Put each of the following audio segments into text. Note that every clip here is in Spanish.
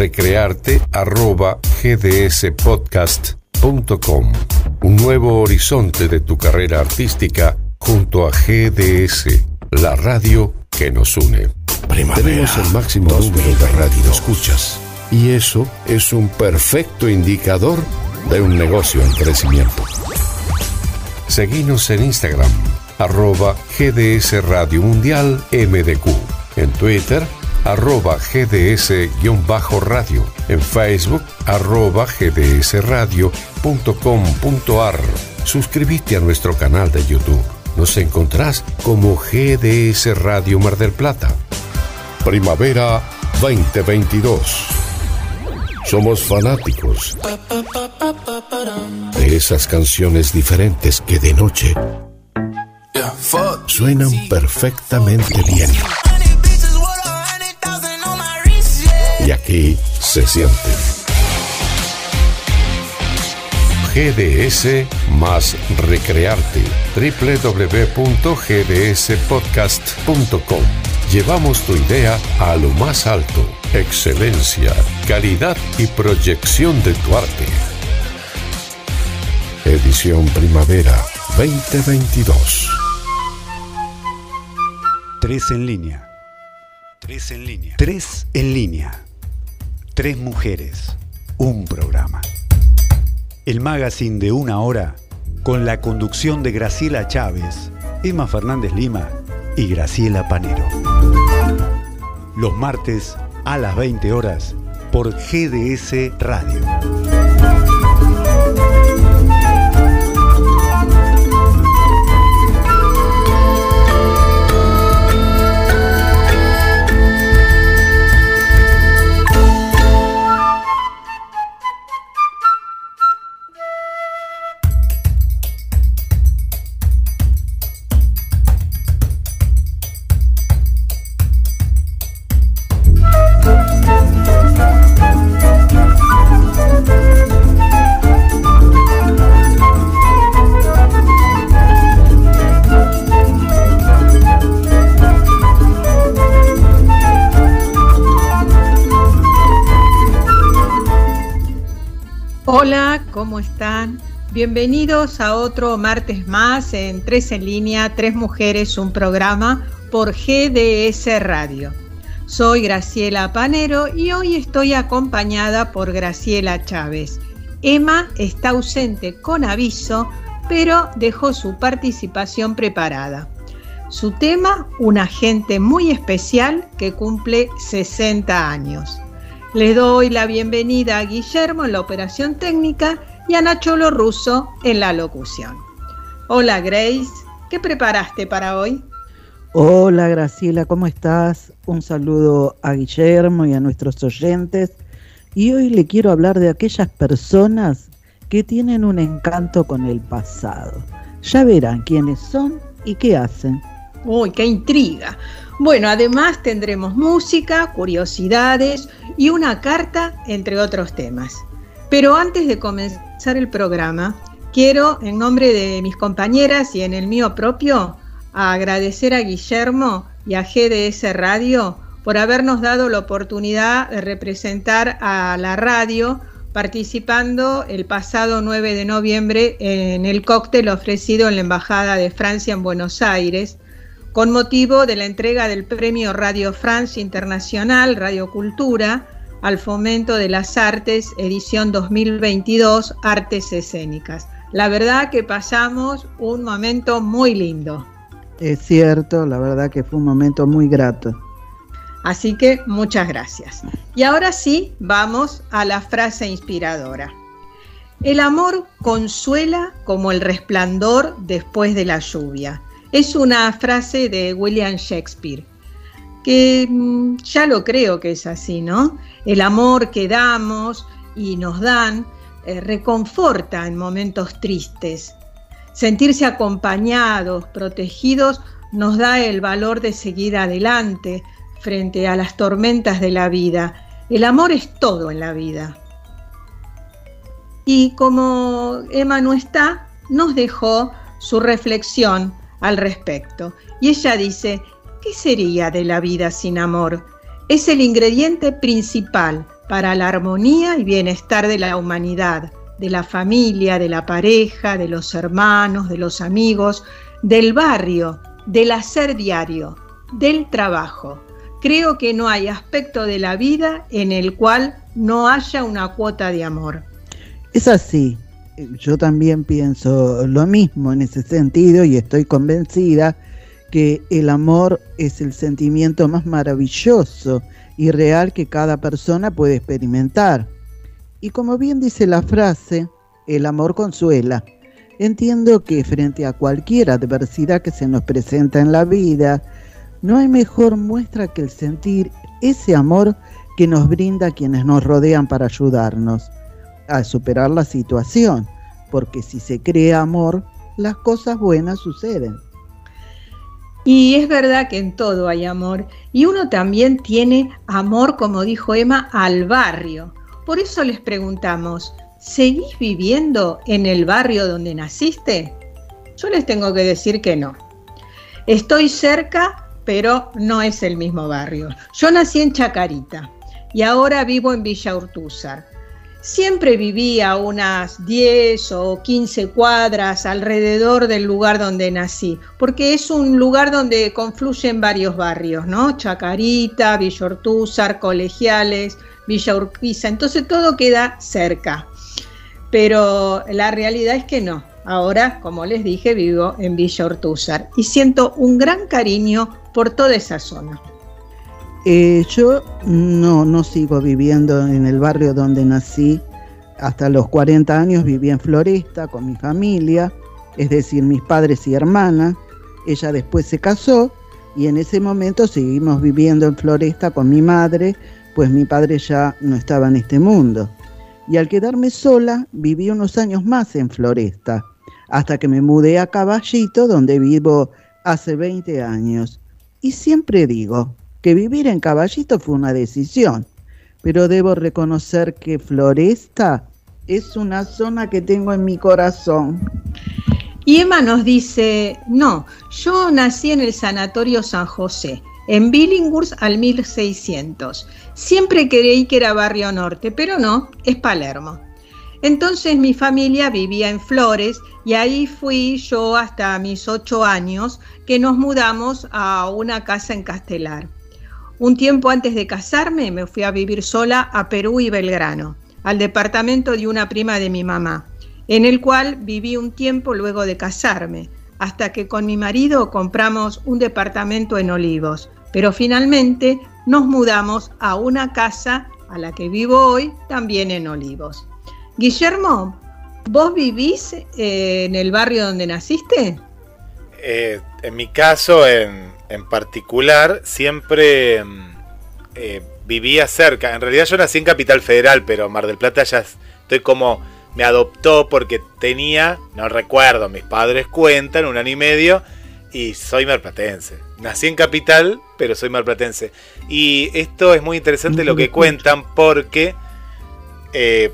recrearte arroba gdspodcast.com. Un nuevo horizonte de tu carrera artística junto a GDS, la radio que nos une. Tenemos el máximo número de radio escuchas y eso es un perfecto indicador de un negocio en crecimiento. Seguimos en Instagram, arroba GDS Radio Mundial MDQ. En Twitter, arroba GDS-radio. En Facebook, arroba gdsradio.com.ar. Suscríbete a nuestro canal de YouTube. Nos encontrás como GDS Radio Mar del Plata. Primavera 2022. Somos fanáticos de esas canciones diferentes que de noche suenan perfectamente bien. Y aquí se siente. GDS más recrearte. www.gdspodcast.com. Llevamos tu idea a lo más alto. Excelencia, calidad y proyección de tu arte. Edición Primavera 2022. Tres en línea. Tres en línea. Tres en línea. Tres mujeres. Un programa. El magazine de una hora con la conducción de Graciela Chávez, Emma Fernández Lima y Graciela Panero. Los martes a las 20 horas por GDS Radio. Bienvenidos a otro martes más en Tres en línea, Tres Mujeres, un programa por GDS Radio. Soy Graciela Panero y hoy estoy acompañada por Graciela Chávez. Emma está ausente con aviso, pero dejó su participación preparada. Su tema, una gente muy especial que cumple 60 años. Le doy la bienvenida a Guillermo en la operación técnica y a Nacholo Russo en la locución. Hola Grace, ¿qué preparaste para hoy? Hola Graciela, ¿cómo estás? Un saludo a Guillermo y a nuestros oyentes. Y hoy le quiero hablar de aquellas personas que tienen un encanto con el pasado. Ya verán quiénes son y qué hacen. Uy, qué intriga. Bueno, además tendremos música, curiosidades y una carta, entre otros temas. Pero antes de comenzar el programa, quiero, en nombre de mis compañeras y en el mío propio, agradecer a Guillermo y a GDS Radio por habernos dado la oportunidad de representar a la radio participando el pasado 9 de noviembre en el cóctel ofrecido en la Embajada de Francia en Buenos Aires, con motivo de la entrega del premio Radio France Internacional Radio Cultura al fomento de las artes, edición 2022, Artes Escénicas. La verdad que pasamos un momento muy lindo. Es cierto, la verdad que fue un momento muy grato. Así que muchas gracias. Y ahora sí, vamos a la frase inspiradora. El amor consuela como el resplandor después de la lluvia. Es una frase de William Shakespeare que mm, ya lo creo que es así, ¿no? El amor que damos y nos dan eh, reconforta en momentos tristes. Sentirse acompañados, protegidos, nos da el valor de seguir adelante frente a las tormentas de la vida. El amor es todo en la vida. Y como Emma no está, nos dejó su reflexión al respecto. Y ella dice, ¿Qué sería de la vida sin amor? Es el ingrediente principal para la armonía y bienestar de la humanidad, de la familia, de la pareja, de los hermanos, de los amigos, del barrio, del hacer diario, del trabajo. Creo que no hay aspecto de la vida en el cual no haya una cuota de amor. Es así. Yo también pienso lo mismo en ese sentido y estoy convencida que el amor es el sentimiento más maravilloso y real que cada persona puede experimentar. Y como bien dice la frase, el amor consuela. Entiendo que frente a cualquier adversidad que se nos presenta en la vida, no hay mejor muestra que el sentir ese amor que nos brinda quienes nos rodean para ayudarnos a superar la situación, porque si se crea amor, las cosas buenas suceden. Y es verdad que en todo hay amor, y uno también tiene amor, como dijo Emma, al barrio. Por eso les preguntamos, ¿seguís viviendo en el barrio donde naciste? Yo les tengo que decir que no. Estoy cerca, pero no es el mismo barrio. Yo nací en Chacarita y ahora vivo en Villa Urtúzar. Siempre vivía unas 10 o 15 cuadras alrededor del lugar donde nací, porque es un lugar donde confluyen varios barrios, ¿no? Chacarita, Villa Ortúzar, Colegiales, Villa Urquiza, entonces todo queda cerca. Pero la realidad es que no. Ahora, como les dije, vivo en Villa Ortúzar y siento un gran cariño por toda esa zona. Eh, yo no, no sigo viviendo en el barrio donde nací. Hasta los 40 años viví en Floresta con mi familia, es decir, mis padres y hermanas. Ella después se casó y en ese momento seguimos viviendo en Floresta con mi madre, pues mi padre ya no estaba en este mundo. Y al quedarme sola, viví unos años más en Floresta, hasta que me mudé a Caballito, donde vivo hace 20 años. Y siempre digo, que vivir en Caballito fue una decisión, pero debo reconocer que Floresta es una zona que tengo en mi corazón. Y Emma nos dice, no, yo nací en el Sanatorio San José, en Billinghurst al 1600. Siempre creí que era Barrio Norte, pero no, es Palermo. Entonces mi familia vivía en Flores y ahí fui yo hasta mis ocho años que nos mudamos a una casa en Castelar. Un tiempo antes de casarme me fui a vivir sola a Perú y Belgrano, al departamento de una prima de mi mamá, en el cual viví un tiempo luego de casarme, hasta que con mi marido compramos un departamento en Olivos, pero finalmente nos mudamos a una casa a la que vivo hoy, también en Olivos. Guillermo, ¿vos vivís eh, en el barrio donde naciste? Eh, en mi caso, en, en particular siempre mm, eh, vivía cerca. En realidad yo nací en Capital Federal, pero Mar del Plata ya estoy como... Me adoptó porque tenía, no recuerdo, mis padres cuentan, un año y medio, y soy marplatense. Nací en Capital, pero soy marplatense. Y esto es muy interesante lo que cuentan porque eh,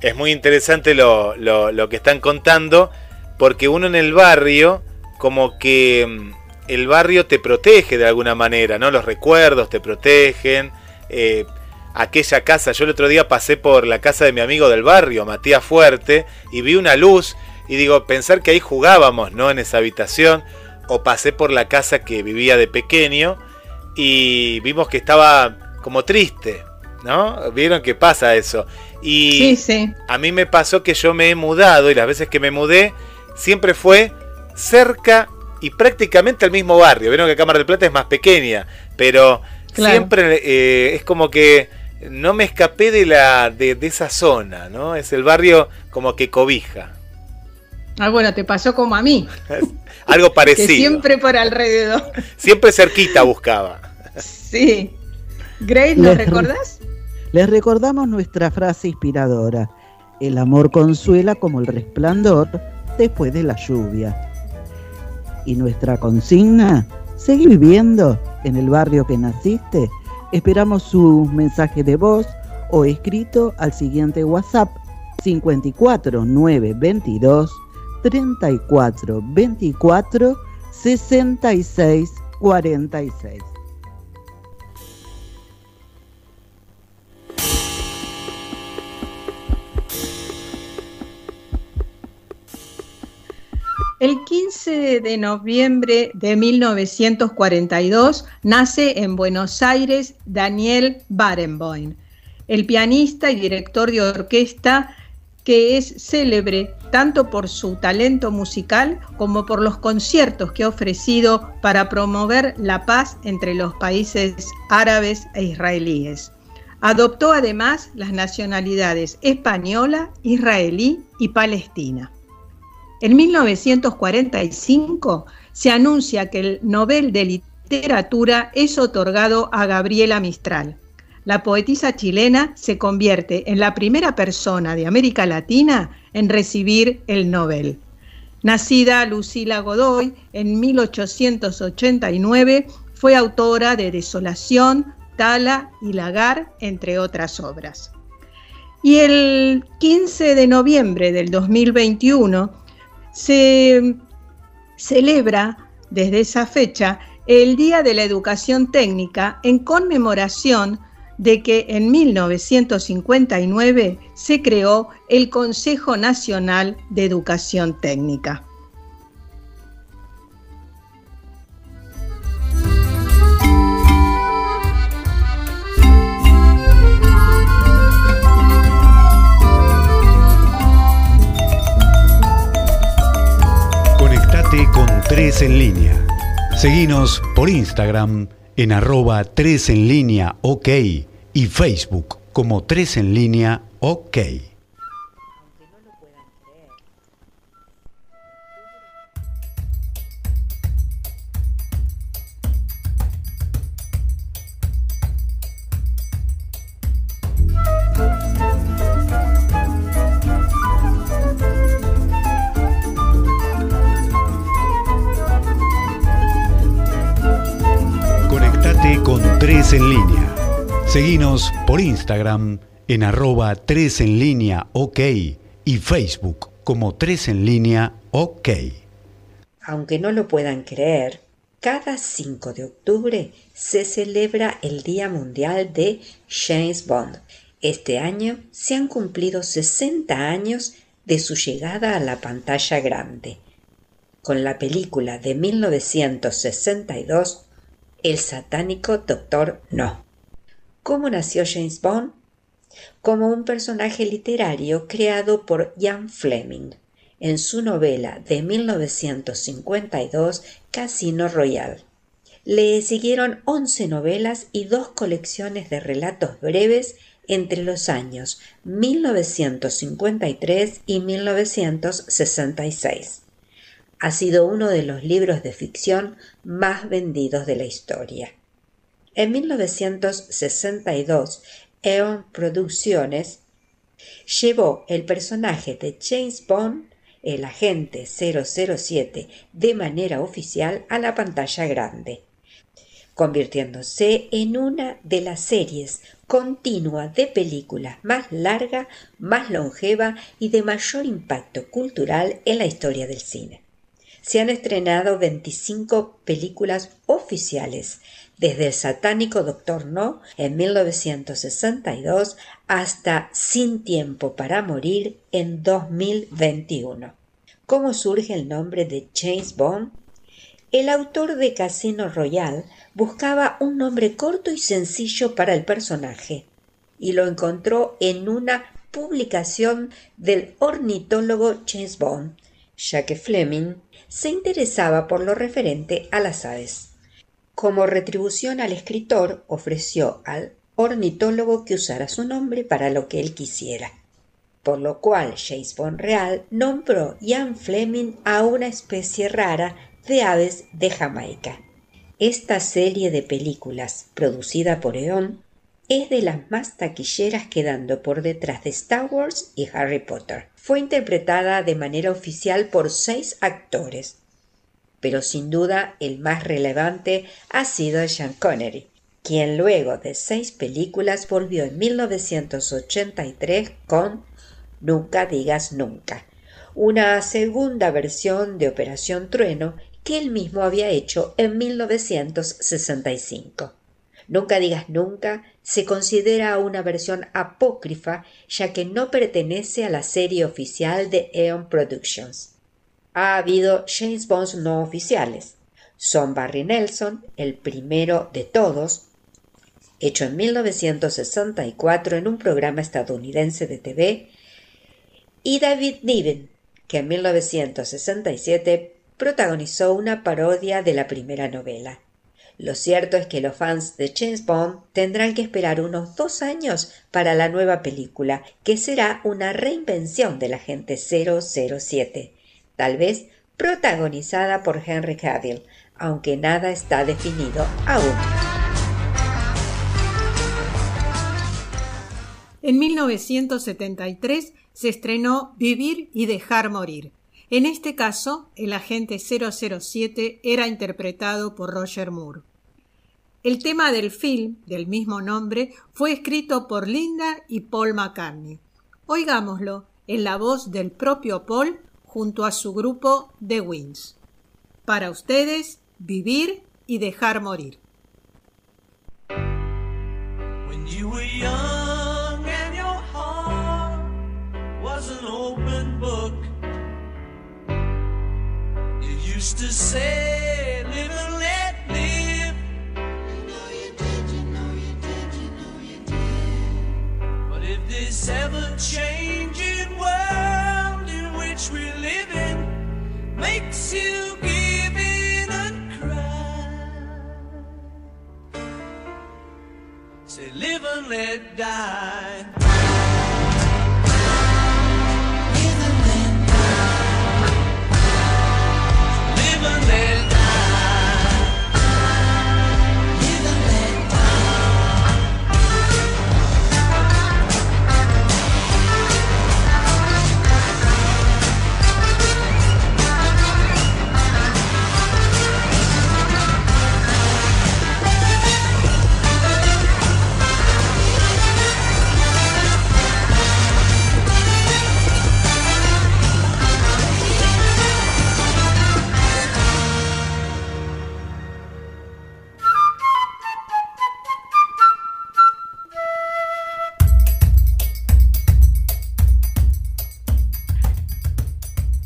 es muy interesante lo, lo que están contando, porque uno en el barrio como que mm, el barrio te protege de alguna manera, ¿no? Los recuerdos te protegen. Eh, aquella casa, yo el otro día pasé por la casa de mi amigo del barrio, Matías Fuerte, y vi una luz y digo, pensar que ahí jugábamos, ¿no? En esa habitación. O pasé por la casa que vivía de pequeño y vimos que estaba como triste, ¿no? Vieron que pasa eso. Y sí, sí. a mí me pasó que yo me he mudado y las veces que me mudé siempre fue cerca y prácticamente al mismo barrio. Vieron que Cámara del Plata es más pequeña, pero siempre eh, es como que no me escapé de la de, esa zona, ¿no? Es el barrio como que cobija. Ah, bueno, te pasó como a mí. Algo parecido. siempre por alrededor. Siempre cerquita buscaba. Sí. Grace, ¿nos recordás? Les recordamos nuestra frase inspiradora. El amor consuela como el resplandor después de la lluvia y nuestra consigna, seguir viviendo en el barrio que naciste. Esperamos su mensaje de voz o escrito al siguiente WhatsApp 54 922 34 24 66 46. El 15 de noviembre de 1942 nace en Buenos Aires Daniel Barenboim, el pianista y director de orquesta que es célebre tanto por su talento musical como por los conciertos que ha ofrecido para promover la paz entre los países árabes e israelíes. Adoptó además las nacionalidades española, israelí y palestina. En 1945 se anuncia que el Nobel de Literatura es otorgado a Gabriela Mistral. La poetisa chilena se convierte en la primera persona de América Latina en recibir el Nobel. Nacida Lucila Godoy en 1889, fue autora de Desolación, Tala y Lagar, entre otras obras. Y el 15 de noviembre del 2021 se celebra desde esa fecha el Día de la Educación Técnica en conmemoración de que en 1959 se creó el Consejo Nacional de Educación Técnica. 3 en línea. Seguinos por Instagram en arroba 3 en línea ok y Facebook como 3 en línea ok. Por Instagram en arroba 3 en línea ok y Facebook como 3 en línea ok. Aunque no lo puedan creer, cada 5 de octubre se celebra el Día Mundial de James Bond. Este año se han cumplido 60 años de su llegada a la pantalla grande. Con la película de 1962 el satánico Doctor No. ¿Cómo nació James Bond? Como un personaje literario creado por Ian Fleming en su novela de 1952 Casino Royale. Le siguieron 11 novelas y dos colecciones de relatos breves entre los años 1953 y 1966 ha sido uno de los libros de ficción más vendidos de la historia. En 1962, Eon Producciones llevó el personaje de James Bond, el agente 007, de manera oficial a la pantalla grande, convirtiéndose en una de las series continua de películas más larga, más longeva y de mayor impacto cultural en la historia del cine. Se han estrenado 25 películas oficiales, desde El satánico Doctor No en 1962 hasta Sin tiempo para morir en 2021. ¿Cómo surge el nombre de James Bond? El autor de Casino Royale buscaba un nombre corto y sencillo para el personaje y lo encontró en una publicación del ornitólogo James Bond, ya que Fleming se interesaba por lo referente a las aves. Como retribución al escritor, ofreció al ornitólogo que usara su nombre para lo que él quisiera, por lo cual James Bond Real nombró Ian Fleming a una especie rara de aves de Jamaica. Esta serie de películas, producida por Eon, es de las más taquilleras quedando por detrás de Star Wars y Harry Potter. Fue interpretada de manera oficial por seis actores, pero sin duda el más relevante ha sido Sean Connery, quien luego de seis películas volvió en 1983 con Nunca digas nunca, una segunda versión de Operación Trueno que él mismo había hecho en 1965. Nunca digas nunca se considera una versión apócrifa ya que no pertenece a la serie oficial de Eon Productions. Ha habido James Bonds no oficiales. Son Barry Nelson, el primero de todos, hecho en 1964 en un programa estadounidense de TV, y David Niven, que en 1967 protagonizó una parodia de la primera novela. Lo cierto es que los fans de James Bond tendrán que esperar unos dos años para la nueva película, que será una reinvención del agente 007, tal vez protagonizada por Henry Cavill, aunque nada está definido aún. En 1973 se estrenó Vivir y dejar morir, en este caso, el agente 007 era interpretado por Roger Moore. El tema del film, del mismo nombre, fue escrito por Linda y Paul McCartney. Oigámoslo en la voz del propio Paul junto a su grupo The Winds. Para ustedes, vivir y dejar morir. used to say, live and let live. You know you did, you know you did, you know you did. But if this ever in which we live in makes you give in and cry, say, live and let die.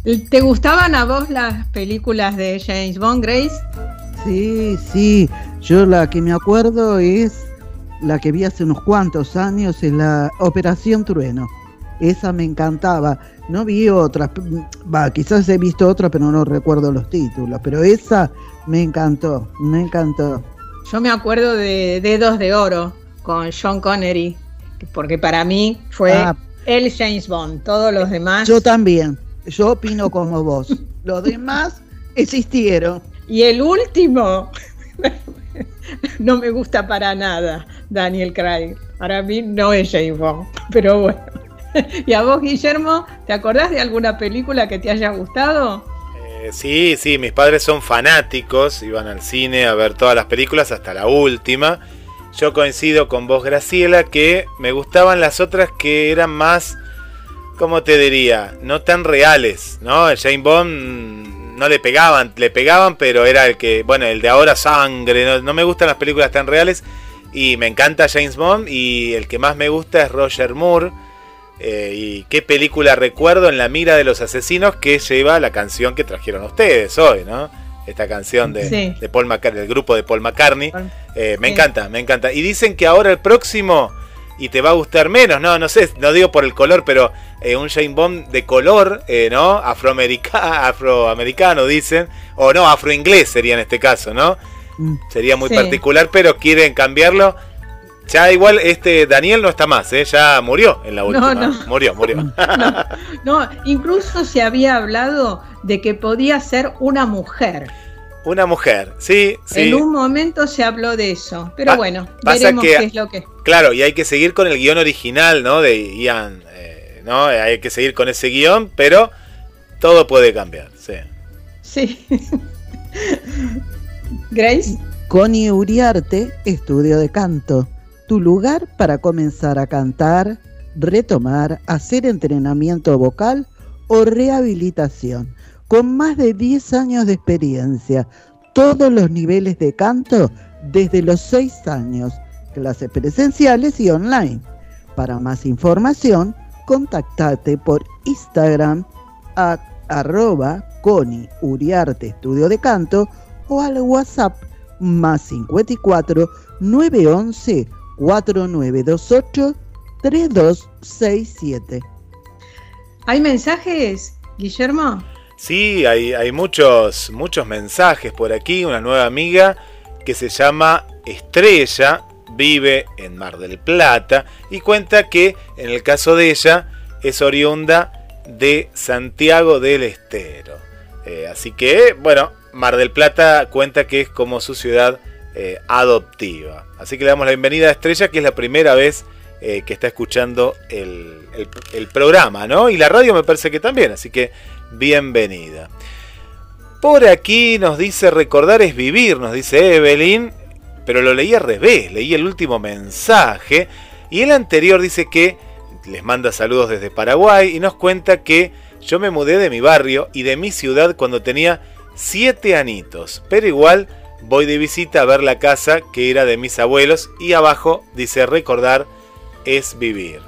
¿Te gustaban a vos las películas de James Bond, Grace? Sí, sí. Yo la que me acuerdo es la que vi hace unos cuantos años, es la Operación Trueno. Esa me encantaba. No vi otras, va, quizás he visto otras, pero no recuerdo los títulos. Pero esa me encantó, me encantó. Yo me acuerdo de Dedos de Oro con Sean Connery, porque para mí fue ah. el James Bond. Todos los demás. Yo también. Yo opino como vos. Los demás existieron. Y el último, no me gusta para nada, Daniel Craig. Para mí no es James Bond, pero bueno. ¿Y a vos, Guillermo, te acordás de alguna película que te haya gustado? Eh, sí, sí, mis padres son fanáticos, iban al cine a ver todas las películas hasta la última. Yo coincido con vos, Graciela, que me gustaban las otras que eran más ¿cómo te diría? No tan reales, ¿no? El Jane Bond no le pegaban, le pegaban, pero era el que, bueno, el de ahora sangre, no, me gustan las películas tan reales y me encanta James Bond y el que más me gusta es Roger Moore. Eh, y qué película recuerdo en la mira de los asesinos que lleva la canción que trajeron ustedes hoy, ¿no? Esta canción de, Paul McCartney, del grupo de Paul McCartney. Eh, me encanta, me encanta. Y dicen que ahora el próximo y te va a gustar menos, no, no sé, no digo por el color, pero eh, un Jane Bond de color, eh, ¿no? afroamericano dicen, o no, afroinglés sería en este caso, ¿no? Mm. Sería muy particular, pero quieren cambiarlo. Ya igual este Daniel no está más, ¿eh? ya murió en la última. No, no. Murió, murió. no, incluso se había hablado de que podía ser una mujer. Una mujer, sí, sí. En un momento se habló de eso, pero bueno, veremos qué es lo que. Claro, y hay que seguir con el guion original, ¿no? De Ian, eh, ¿no? Hay que seguir con ese guion, pero todo puede cambiar, sí. Sí. Grace. Connie Uriarte, estudio de canto. Tu lugar para comenzar a cantar, retomar, hacer entrenamiento vocal o rehabilitación con más de 10 años de experiencia, todos los niveles de canto desde los 6 años, clases presenciales y online. Para más información, contactate por Instagram a arroba Coni Uriarte Estudio de Canto o al WhatsApp más 54 911 4928 3267. ¿Hay mensajes, Guillermo? Sí, hay, muchos, muchos mensajes por aquí. Una nueva amiga que se llama Estrella, vive en Mar del Plata y cuenta que en el caso de ella es oriunda de Santiago del Estero. Eh, así que, bueno, Mar del Plata cuenta que es como su ciudad eh, adoptiva. Así que le damos la bienvenida a Estrella, que es la primera vez eh, que está escuchando el, el- programa, ¿no? Y la radio me parece que también, así que bienvenida. Por aquí nos dice recordar es vivir, nos dice Evelyn, pero lo leí al revés, leí el último mensaje y el anterior dice que les manda saludos desde Paraguay y nos cuenta que yo me mudé de mi barrio y de mi ciudad cuando tenía 7 anitos, pero igual voy de visita a ver la casa que era de mis abuelos y abajo dice recordar es vivir.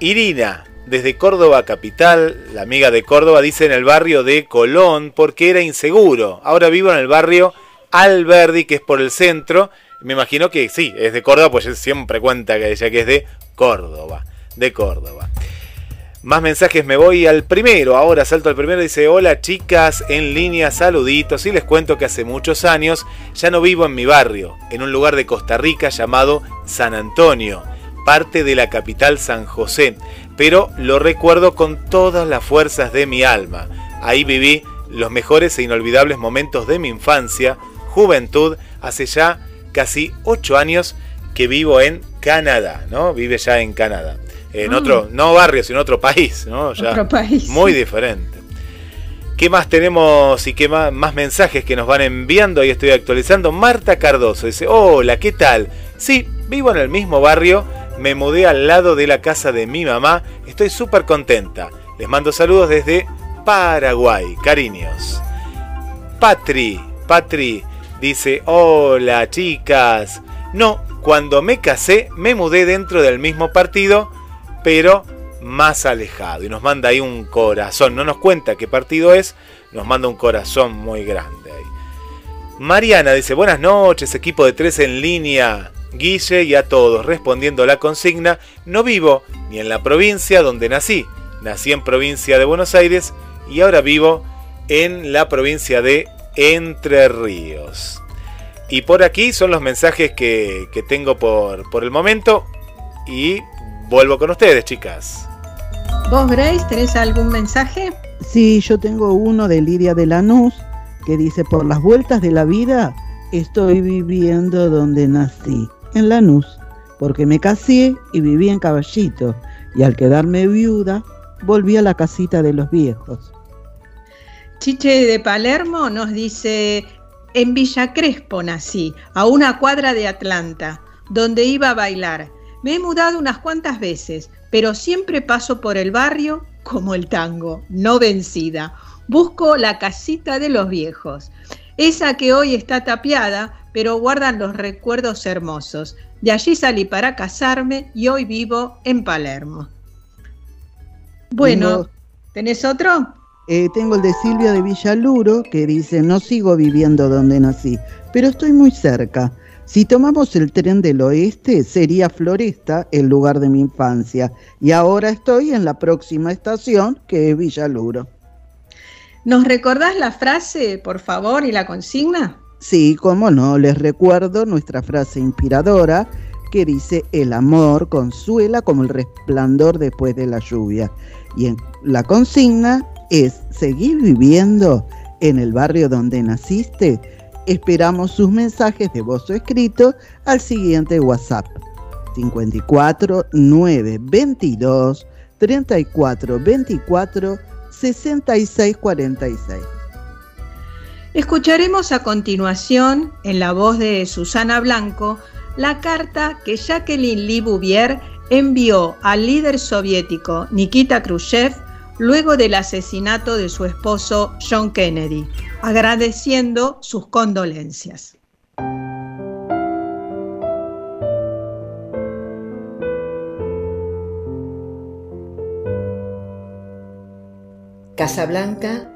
Irina, desde Córdoba capital, la amiga de Córdoba, dice en el barrio de Colón porque era inseguro. Ahora vivo en el barrio Alberdi, que es por el centro. Me imagino que sí, es de Córdoba, pues siempre cuenta que ella que es de Córdoba, de Córdoba. Más mensajes, me voy al primero. Ahora salto al primero. Dice: Hola chicas, en línea, saluditos. Y les cuento que hace muchos años ya no vivo en mi barrio, en un lugar de Costa Rica llamado San Antonio, parte de la capital San José. Pero lo recuerdo con todas las fuerzas de mi alma. Ahí viví los mejores e inolvidables momentos de mi infancia, juventud, hace ya casi ocho años que vivo en Canadá, ¿no? Vive ya en Canadá. En Ah. otro, no barrio, sino otro país, ¿no? Ya Otro país. Muy diferente. ¿Qué más tenemos y qué más, más mensajes que nos van enviando? Ahí estoy actualizando. Marta Cardoso dice, hola, ¿qué tal? Sí, vivo en el mismo barrio, me mudé al lado de la casa de mi mamá, estoy súper contenta. Les mando saludos desde Paraguay, cariños. Patri, Patri dice, hola chicas. No, cuando me casé me mudé dentro del mismo partido, pero más alejado. Y nos manda ahí un corazón. No nos cuenta qué partido es, nos manda un corazón muy grande. Mariana dice, buenas noches, equipo de tres en línea. Guille y a todos, respondiendo la consigna, no vivo ni en la provincia donde nací. Nací en provincia de Buenos Aires y ahora vivo en la provincia de Entre Ríos. Y por aquí son los mensajes que, que tengo por, por el momento. Y vuelvo con ustedes, chicas. ¿Vos, Grace, tenés algún mensaje? Sí, yo tengo uno de Lidia de Lanús que dice, por las vueltas de la vida estoy viviendo donde nací, en Lanús, porque me casé y viví en Caballito, y al quedarme viuda, volví a la casita de los viejos. Chiche de Palermo nos dice, en Villa Crespo nací, a una cuadra de Atlanta, donde iba a bailar. Me he mudado unas cuantas veces, pero siempre paso por el barrio como el tango, no vencida. Busco la casita de los viejos, esa que hoy está tapiada, pero guardan los recuerdos hermosos. De allí salí para casarme y hoy vivo en Palermo. Bueno, ¿tenés otro? Eh, tengo el de Silvia de Villaluro que dice, no sigo viviendo donde nací, pero estoy muy cerca. Si tomamos el tren del oeste, sería Floresta el lugar de mi infancia. Y ahora estoy en la próxima estación, que es Villaluro. ¿Nos recordás la frase, por favor, y la consigna? Sí, cómo no, les recuerdo nuestra frase inspiradora que dice, el amor consuela como el resplandor después de la lluvia. Y la consigna es, ¿seguir viviendo en el barrio donde naciste? Esperamos sus mensajes de voz o escrito al siguiente WhatsApp. 54 9 22 34 24 66 46. Escucharemos a continuación, en la voz de Susana Blanco, la carta que Jacqueline Lee Bouvier envió al líder soviético Nikita Khrushchev luego del asesinato de su esposo John Kennedy, agradeciendo sus condolencias. Casablanca,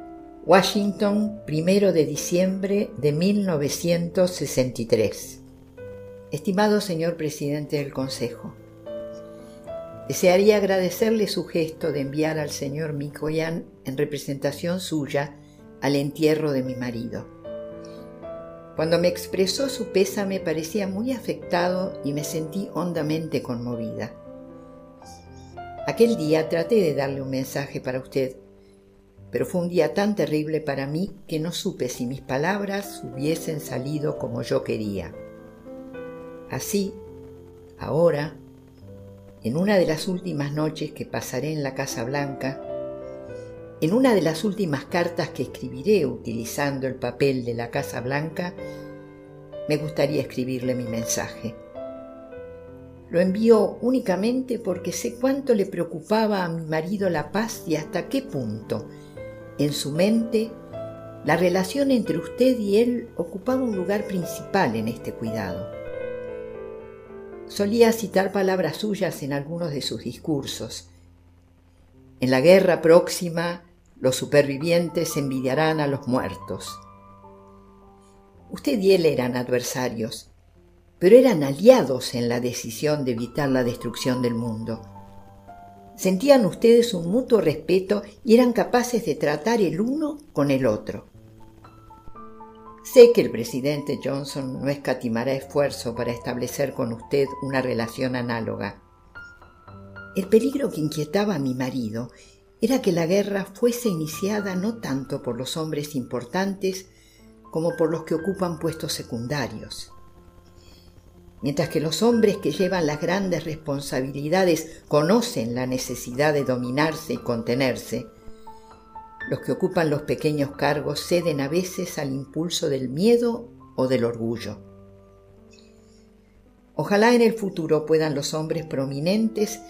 Washington, primero de diciembre de 1963. Estimado señor presidente del Consejo, desearía agradecerle su gesto de enviar al señor Mikoyan en representación suya al entierro de mi marido. Cuando me expresó su pésame parecía muy afectado y me sentí hondamente conmovida. Aquel día traté de darle un mensaje para usted, pero fue un día tan terrible para mí que no supe si mis palabras hubiesen salido como yo quería. Así, ahora, en una de las últimas noches que pasaré en la Casa Blanca, en una de las últimas cartas que escribiré utilizando el papel de la Casa Blanca, me gustaría escribirle mi mensaje. Lo envío únicamente porque sé cuánto le preocupaba a mi marido la paz y hasta qué punto en su mente, la relación entre usted y él ocupaba un lugar principal en este cuidado. Solía citar palabras suyas en algunos de sus discursos. En la guerra próxima, los supervivientes envidiarán a los muertos. Usted y él eran adversarios, pero eran aliados en la decisión de evitar la destrucción del mundo sentían ustedes un mutuo respeto y eran capaces de tratar el uno con el otro. Sé que el presidente Johnson no escatimará esfuerzo para establecer con usted una relación análoga. El peligro que inquietaba a mi marido era que la guerra fuese iniciada no tanto por los hombres importantes como por los que ocupan puestos secundarios. Mientras que los hombres que llevan las grandes responsabilidades conocen la necesidad de dominarse y contenerse, los que ocupan los pequeños cargos ceden a veces al impulso del miedo o del orgullo. Ojalá en el futuro puedan los hombres prominentes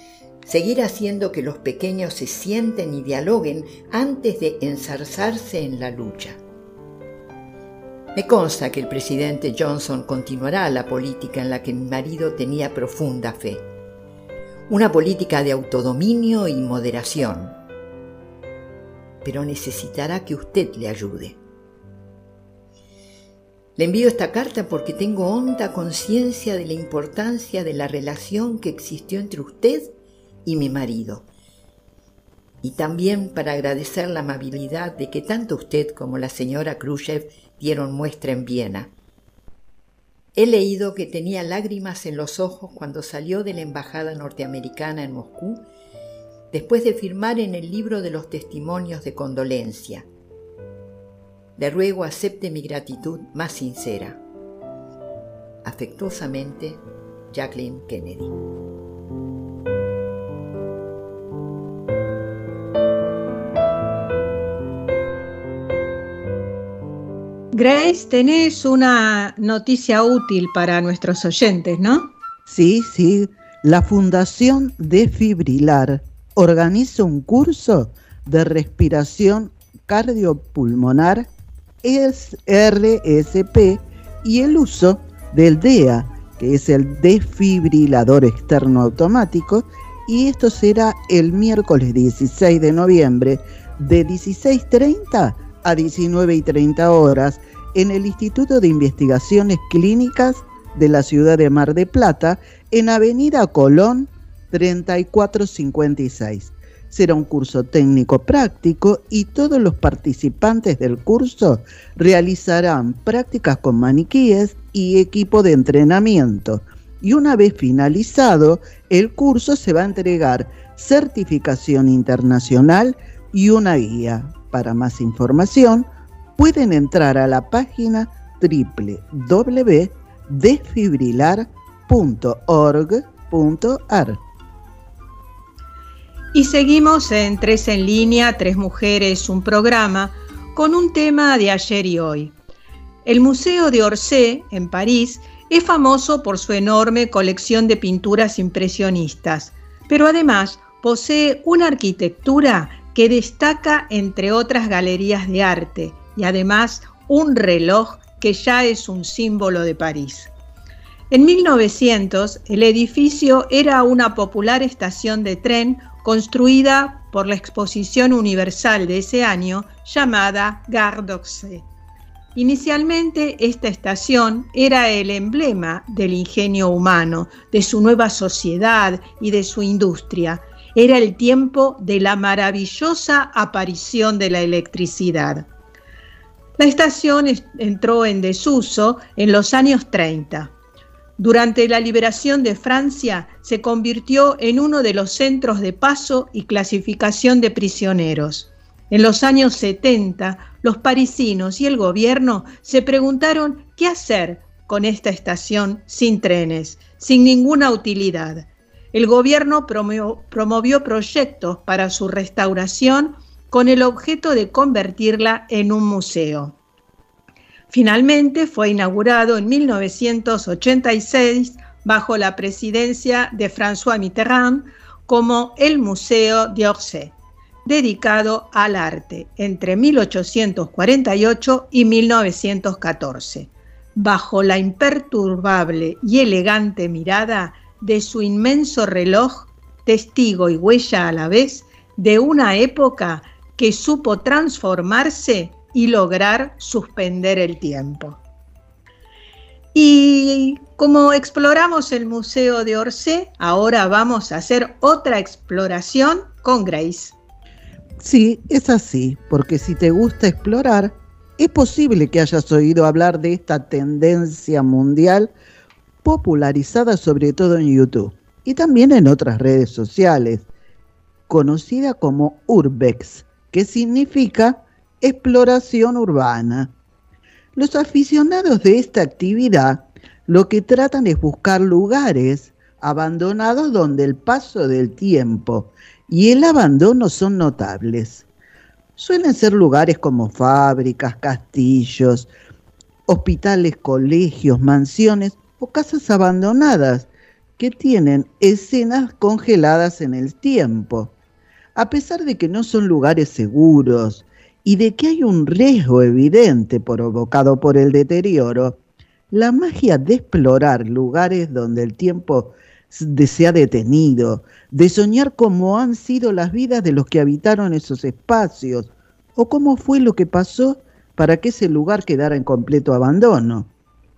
seguir haciendo que los pequeños se sienten y dialoguen antes de ensarzarse en la lucha. Me consta que el presidente Johnson continuará la política en la que mi marido tenía profunda fe. Una política de autodominio y moderación. Pero necesitará que usted le ayude. Le envío esta carta porque tengo honda conciencia de la importancia de la relación que existió entre usted y mi marido. Y también para agradecer la amabilidad de que tanto usted como la señora Khrushchev dieron muestra en Viena. He leído que tenía lágrimas en los ojos cuando salió de la embajada norteamericana en Moscú después de firmar en el libro de los testimonios de condolencia. Le ruego acepte mi gratitud más sincera. Afectuosamente, Jacqueline Kennedy. Grace, tenés una noticia útil para nuestros oyentes, ¿no? Sí, sí. La Fundación Defibrilar organiza un curso de respiración cardiopulmonar RSP y el uso del DEA, que es el desfibrilador externo automático, y esto será el miércoles 16 de noviembre de 16.30 a 19 y 30 horas en el Instituto de Investigaciones Clínicas de la ciudad de Mar de Plata, en Avenida Colón 3456. Será un curso técnico práctico y todos los participantes del curso realizarán prácticas con maniquíes y equipo de entrenamiento. Y una vez finalizado, el curso se va a entregar certificación internacional y una guía para más información, pueden entrar a la página www.desfibrilar.org.ar. Y seguimos en Tres en línea, Tres Mujeres, un programa con un tema de ayer y hoy. El Museo de Orsay, en París, es famoso por su enorme colección de pinturas impresionistas, pero además posee una arquitectura que destaca entre otras galerías de arte y además un reloj que ya es un símbolo de París. En 1900, el edificio era una popular estación de tren construida por la Exposición Universal de ese año llamada Gare d'Orsay. Inicialmente esta estación era el emblema del ingenio humano, de su nueva sociedad y de su industria. Era el tiempo de la maravillosa aparición de la electricidad. La estación entró en desuso en los años 30. Durante la liberación de Francia se convirtió en uno de los centros de paso y clasificación de prisioneros. En los años 70, los parisinos y el gobierno se preguntaron qué hacer con esta estación sin trenes, sin ninguna utilidad. El gobierno promovió, proyectos para su restauración con el objeto de convertirla en un museo. Finalmente fue inaugurado en 1986 bajo la presidencia de François Mitterrand como el Museo d'Orsay dedicado al arte entre 1848 y 1914, bajo la imperturbable y elegante mirada de su inmenso reloj, testigo y huella a la vez de una época que supo transformarse y lograr suspender el tiempo. Y como exploramos el Museo de Orsay, ahora vamos a hacer otra exploración con Grace. Sí, es así, porque si te gusta explorar, es posible que hayas oído hablar de esta tendencia mundial popularizada sobre todo en YouTube y también en otras redes sociales, conocida como Urbex, que significa exploración urbana. Los aficionados de esta actividad lo que tratan es buscar lugares abandonados donde el paso del tiempo y el abandono son notables. Suelen ser lugares como fábricas, castillos, hospitales, colegios, mansiones o casas abandonadas que tienen escenas congeladas en el tiempo. A pesar de que no son lugares seguros y de que hay un riesgo evidente provocado por el deterioro, la magia de explorar lugares donde el tiempo se ha detenido, de soñar cómo han sido las vidas de los que habitaron esos espacios o cómo fue lo que pasó para que ese lugar quedara en completo abandono.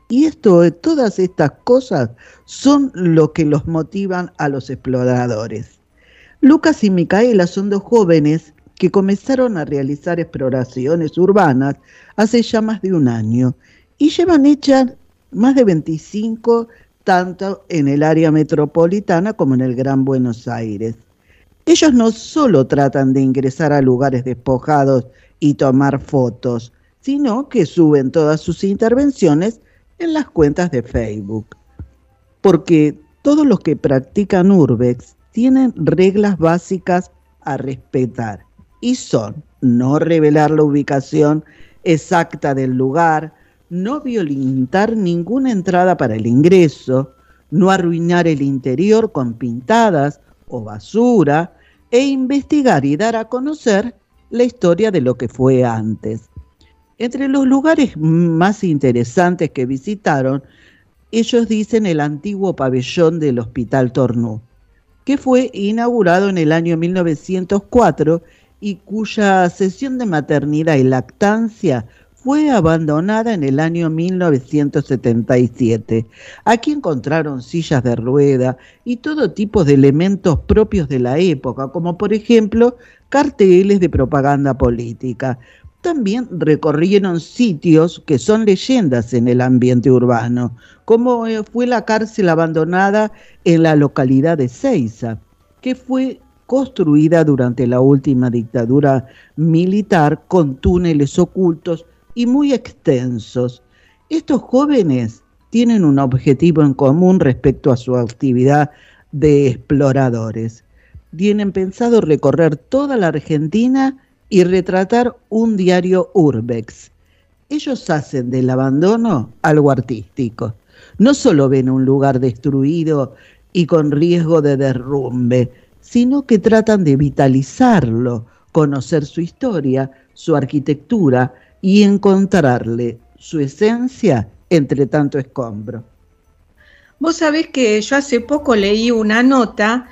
Y esto, todas estas cosas son lo que los motivan a los exploradores. Lucas y Micaela son dos jóvenes que comenzaron a realizar exploraciones urbanas hace ya más de un año y llevan hechas más de 25 tanto en el área metropolitana como en el Gran Buenos Aires. Ellos no solo tratan de ingresar a lugares despojados y tomar fotos, sino que suben todas sus intervenciones en las cuentas de Facebook. Porque todos los que practican Urbex tienen reglas básicas a respetar y son no revelar la ubicación exacta del lugar, no violentar ninguna entrada para el ingreso, no arruinar el interior con pintadas o basura, e investigar y dar a conocer la historia de lo que fue antes. Entre los lugares más interesantes que visitaron, ellos dicen el antiguo pabellón del Hospital Tornú, que fue inaugurado en el año 1904 y cuya sesión de maternidad y lactancia fue abandonada en el año 1977. Aquí encontraron sillas de rueda y todo tipo de elementos propios de la época, como por ejemplo carteles de propaganda política. También recorrieron sitios que son leyendas en el ambiente urbano, como eh, fue la cárcel abandonada en la localidad de Ceiza, que fue construida durante la última dictadura militar con túneles ocultos y muy extensos. Estos jóvenes tienen un objetivo en común respecto a su actividad de exploradores. Tienen pensado recorrer toda la Argentina y retratar un diario urbex. Ellos hacen del abandono algo artístico. No solo ven un lugar destruido y con riesgo de derrumbe, sino que tratan de vitalizarlo, conocer su historia, su arquitectura y encontrarle su esencia entre tanto escombro. Vos sabés que yo hace poco leí una nota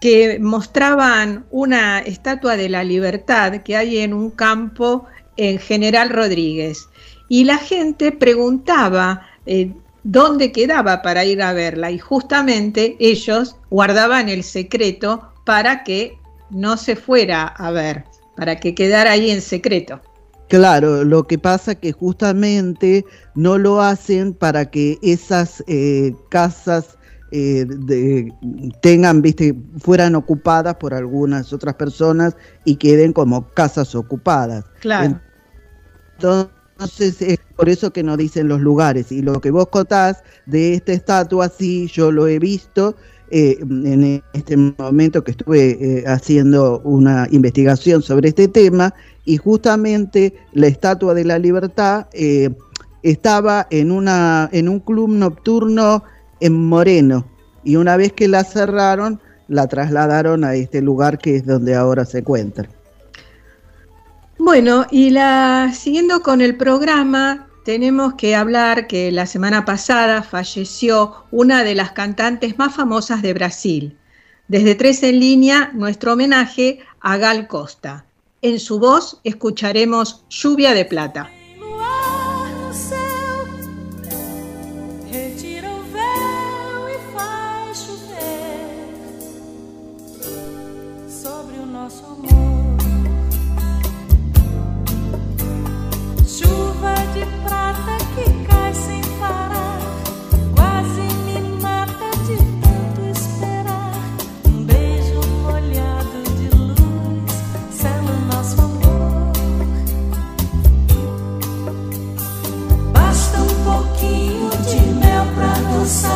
que mostraban una estatua de la libertad que hay en un campo en General Rodríguez. Y la gente preguntaba eh, dónde quedaba para ir a verla. Y justamente ellos guardaban el secreto para que no se fuera a ver, para que quedara ahí en secreto. Claro, lo que pasa que justamente no lo hacen para que esas eh, casas eh, tengan, viste, fueran ocupadas por algunas otras personas y queden como casas ocupadas. Claro. Entonces, es por eso que no dicen los lugares. Y lo que vos contás de esta estatua, sí, yo lo he visto eh, en este momento que estuve eh, haciendo una investigación sobre este tema y justamente la Estatua de la Libertad eh, estaba en, una, en un club nocturno en Moreno y una vez que la cerraron la trasladaron a este lugar que es donde ahora se encuentra. Bueno, y la siguiendo con el programa, tenemos que hablar que la semana pasada falleció una de las cantantes más famosas de Brasil. Desde Tres en línea, nuestro homenaje a Gal Costa. En su voz escucharemos Lluvia de Plata. Y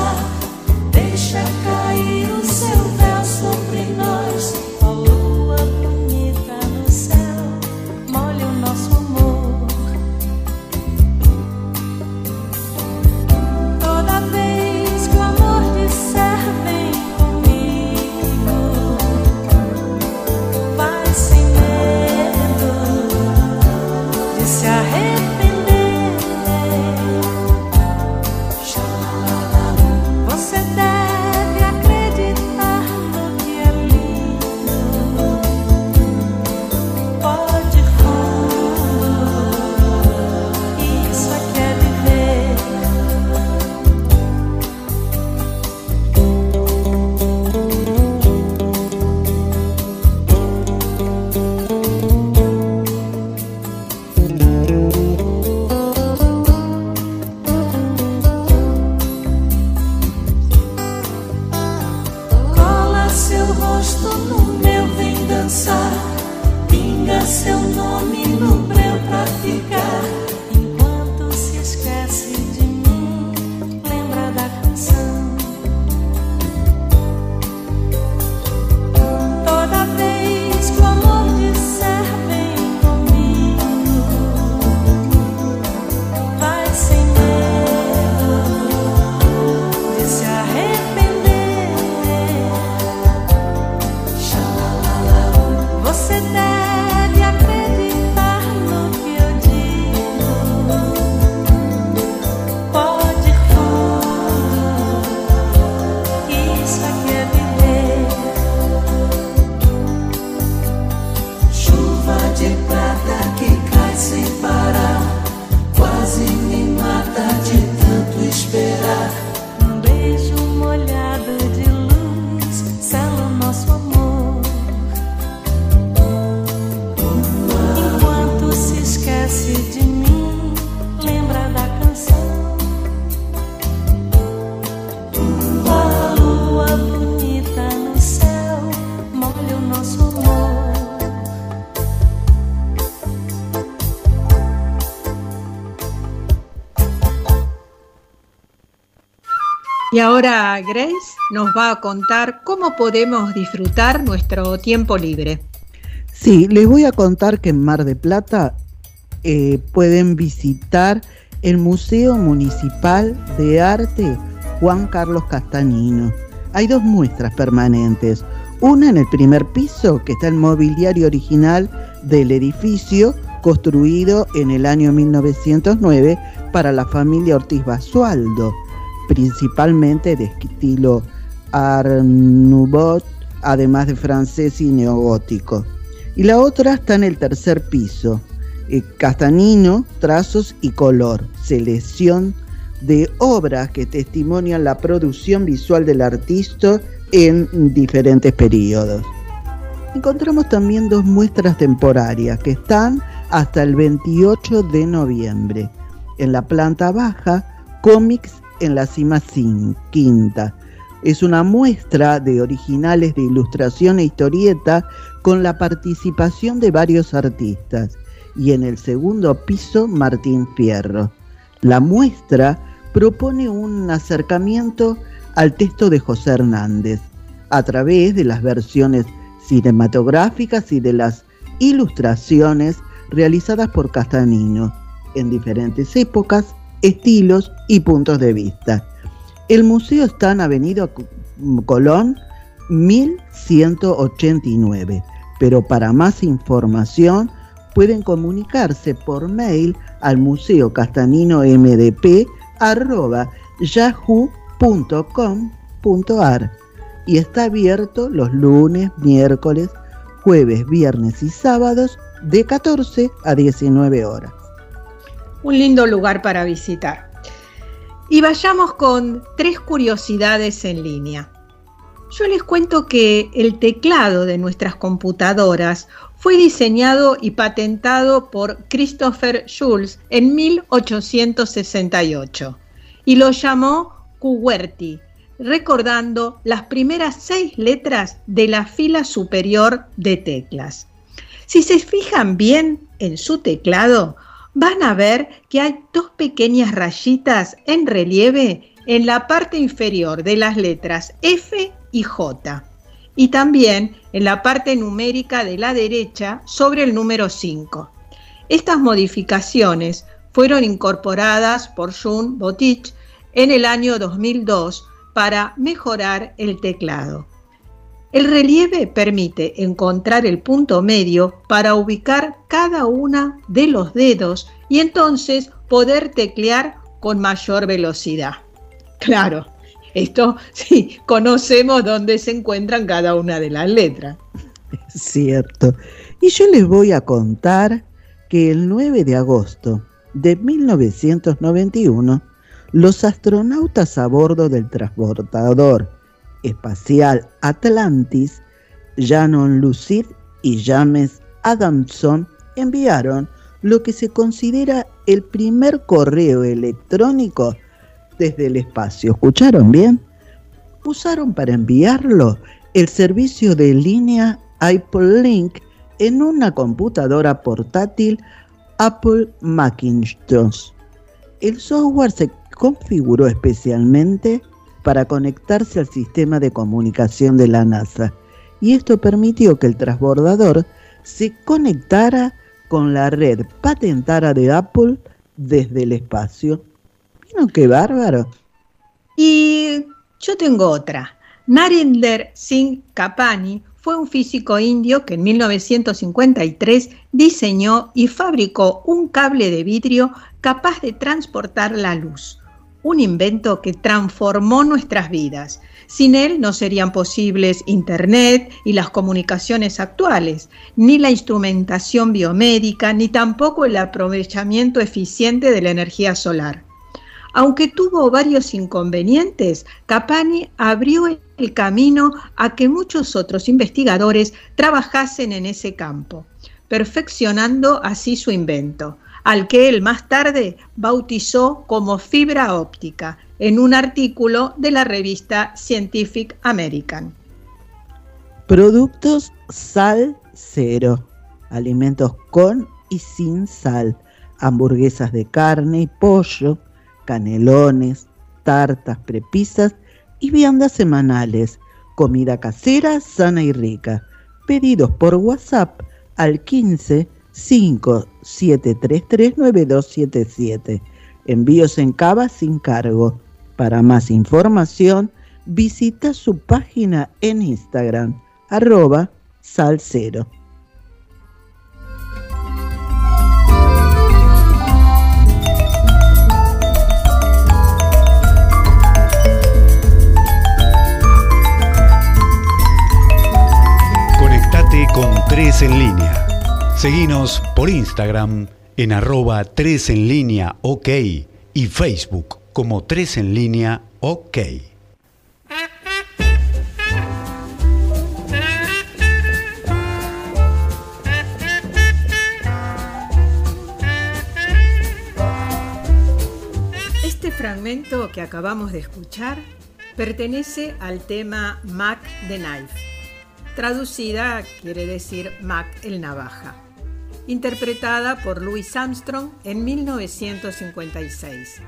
ahora Grace nos va a contar cómo podemos disfrutar nuestro tiempo libre. Sí, les voy a contar que en Mar de Plata eh, pueden visitar el Museo Municipal de Arte Juan Carlos Castañino. Hay dos muestras permanentes. Una en el primer piso, que está el mobiliario original del edificio, construido en el año 1909 para la familia Ortiz Basualdo principalmente de estilo Art además de francés y neogótico. Y la otra está en el tercer piso, eh, castanino, trazos y color, selección de obras que testimonian la producción visual del artista en diferentes periodos. Encontramos también dos muestras temporarias que están hasta el 28 de noviembre. En la planta baja, cómics en la cima quinta. Es una muestra de originales de ilustración e historieta con la participación de varios artistas. Y en el segundo piso, Martín Fierro. La muestra propone un acercamiento al texto de José Hernández a través de las versiones cinematográficas y de las ilustraciones realizadas por Castanino en diferentes épocas, estilos y puntos de vista. El museo está en Avenida Colón 1189, pero para más información pueden comunicarse por mail al Museo Castanino MDP yahoo.com.ar y está abierto los lunes, miércoles, jueves, viernes y sábados de 14 a 19 horas. Un lindo lugar para visitar. Y vayamos con tres curiosidades en línea. Yo les cuento que el teclado de nuestras computadoras fue diseñado y patentado por Christopher Schulz en 1868 y lo llamó QWERTY, recordando las primeras seis letras de la fila superior de teclas. Si se fijan bien en su teclado, van a ver que hay dos pequeñas rayitas en relieve en la parte inferior de las letras F y J y también en la parte numérica de la derecha sobre el número 5. Estas modificaciones fueron incorporadas por Jun Botich en el año 2002 para mejorar el teclado. El relieve permite encontrar el punto medio para ubicar cada una de los dedos y entonces poder teclear con mayor velocidad. Claro, esto sí, conocemos dónde se encuentran cada una de las letras. Es cierto. Y yo les voy a contar que el 9 de agosto de 1991 los astronautas a bordo del transportador espacial Atlantis, Janon Lucid y James Adamson enviaron lo que se considera el primer correo electrónico desde el espacio. ¿Escucharon bien? Usaron para enviarlo el servicio de línea Apple Link en una computadora portátil Apple Macintosh. El software se configuró especialmente para conectarse al sistema de comunicación de la NASA y esto permitió que el transbordador se conectara con la red patentada de Apple desde el espacio. ¿Vieron qué bárbaro? Y yo tengo otra. Narinder Singh Kapani fue un físico indio que en 1953 diseñó y fabricó un cable de vidrio capaz de transportar la luz un invento que transformó nuestras vidas. Sin él no serían posibles Internet y las comunicaciones actuales, ni la instrumentación biomédica, ni tampoco el aprovechamiento eficiente de la energía solar. Aunque tuvo varios inconvenientes, Capani abrió el camino a que muchos otros investigadores trabajasen en ese campo, perfeccionando así su invento al que él más tarde bautizó como fibra óptica en un artículo de la revista Scientific American. Productos sal cero, alimentos con y sin sal, hamburguesas de carne y pollo, canelones, tartas, prepisas y viandas semanales, comida casera, sana y rica. Pedidos por WhatsApp al 15 5733-9277. Envíos en Cava sin cargo. Para más información, visita su página en Instagram, arroba salsero. Conectate con tres en línea Seguinos por Instagram en arroba 3 en OK y Facebook como 3 en línea OK. Este fragmento que acabamos de escuchar pertenece al tema Mac the Knife. Traducida quiere decir Mac el Navaja. Interpretada por Louis Armstrong en 1956,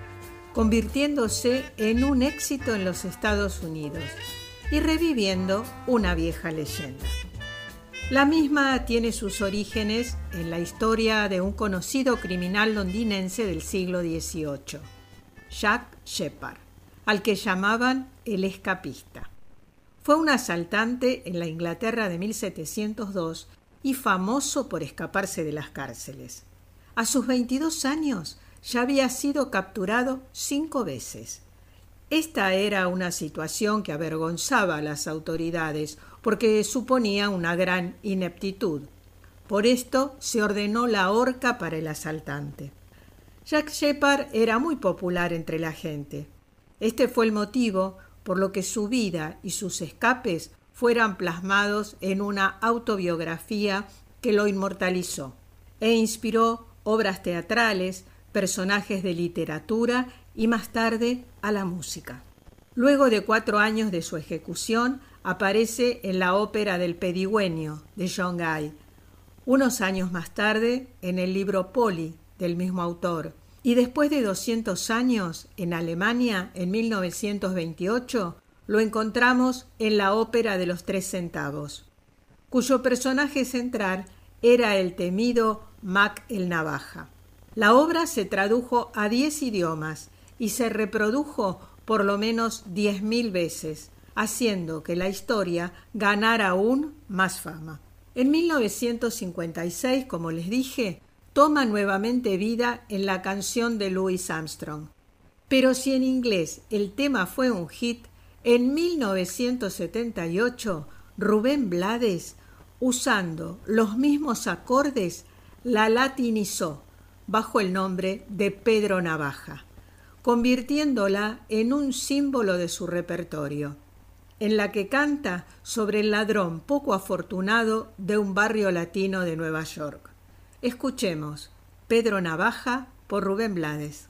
convirtiéndose en un éxito en los Estados Unidos y reviviendo una vieja leyenda. La misma tiene sus orígenes en la historia de un conocido criminal londinense del siglo XVIII, Jack Shepard, al que llamaban el escapista. Fue un asaltante en la Inglaterra de 1702 y famoso por escaparse de las cárceles. A sus 22 años ya había sido capturado cinco veces. Esta era una situación que avergonzaba a las autoridades porque suponía una gran ineptitud. Por esto se ordenó la horca para el asaltante. Jack Shepard era muy popular entre la gente. Este fue el motivo por lo que su vida y sus escapes fueran plasmados en una autobiografía que lo inmortalizó e inspiró obras teatrales, personajes de literatura y más tarde a la música. Luego de cuatro años de su ejecución, aparece en la ópera del Pedigüeño de John Guy. Unos años más tarde, en el libro Polly del mismo autor, y después de 200 años, en Alemania, en 1928, lo encontramos en la ópera de los tres centavos, cuyo personaje central era el temido Mac el Navaja. La obra se tradujo a diez idiomas y se reprodujo por lo menos diez mil veces, haciendo que la historia ganara aún más fama. En 1956, como les dije, toma nuevamente vida en la canción de Louis Armstrong. Pero si en inglés el tema fue un hit, en 1978 Rubén Blades, usando los mismos acordes, la latinizó bajo el nombre de Pedro Navaja, convirtiéndola en un símbolo de su repertorio, en la que canta sobre el ladrón poco afortunado de un barrio latino de Nueva York. Escuchemos Pedro Navaja por Rubén Blades.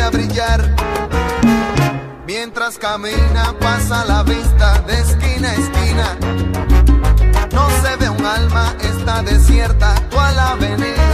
a brillar. Mientras camina pasa la vista de esquina a esquina. No se ve un alma, está desierta toda la avenida.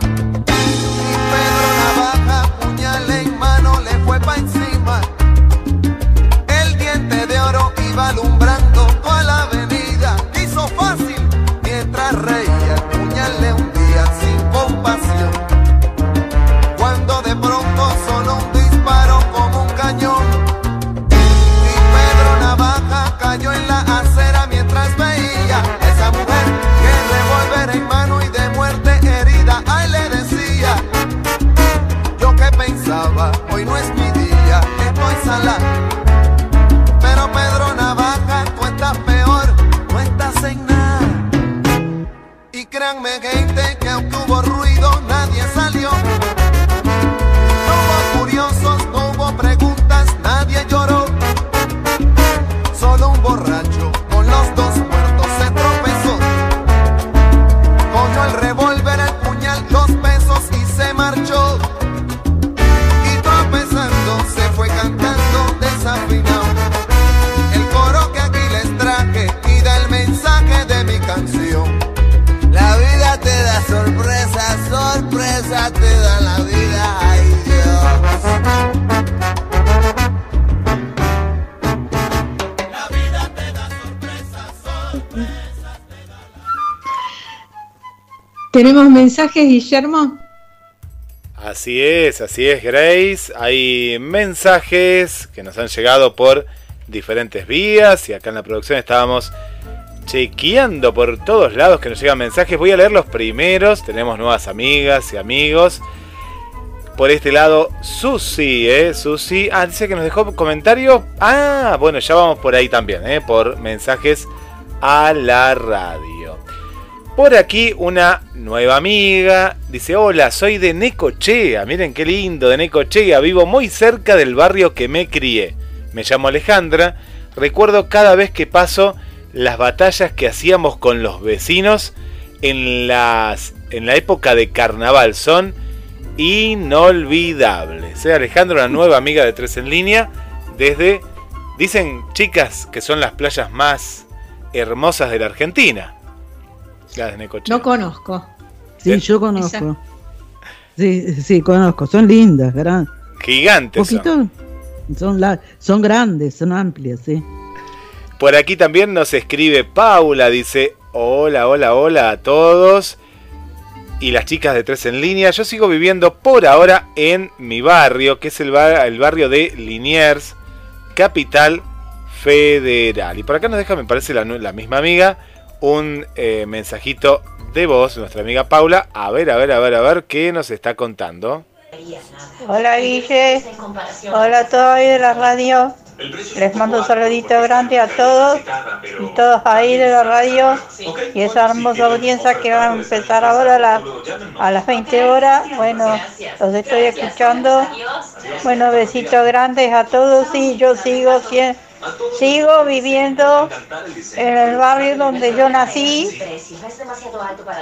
¿Tenemos mensajes, Guillermo? Así es, así es, Grace. Hay mensajes que nos han llegado por diferentes vías y acá en la producción estábamos chequeando por todos lados que nos llegan mensajes. Voy a leer los primeros. Tenemos nuevas amigas y amigos. Por este lado, Susi, ¿eh? Susi. Ah, dice que nos dejó comentario. Ah, bueno, ya vamos por ahí también, ¿eh? Por mensajes a la radio. Por aquí una nueva amiga dice, hola, soy de Necochea, miren qué lindo, de Necochea, vivo muy cerca del barrio que me crié. Me llamo Alejandra, recuerdo cada vez que paso las batallas que hacíamos con los vecinos en, las, en la época de carnaval, son inolvidables. ¿eh? Alejandra, una nueva amiga de Tres en Línea, desde, dicen chicas que son las playas más hermosas de la Argentina. Las de Necochea. No conozco. Sí, yo conozco. Sí, sí, conozco. Son lindas, gran. Gigantes. son. Poquito, son, la, son grandes, son amplias, sí. Por aquí también nos escribe Paula, dice, hola, hola, hola a todos. Y las chicas de Tres en Línea, yo sigo viviendo por ahora en mi barrio, que es el, bar- el barrio de Liniers, capital federal. Y por acá nos deja, me parece, la misma amiga, un eh, mensajito de voz, nuestra amiga Paula. A ver, a ver, a ver, a ver, ¿qué nos está contando? Hola Guille, hola a todos ahí de la radio. Les mando un saludito grande a todos y todos ahí de la radio y esa hermosa audiencia que va a empezar ahora a, la- a las 20 horas. Bueno, los estoy escuchando. Bueno, besitos grandes a todos y yo sigo sien- sigo viviendo en el barrio donde yo nací,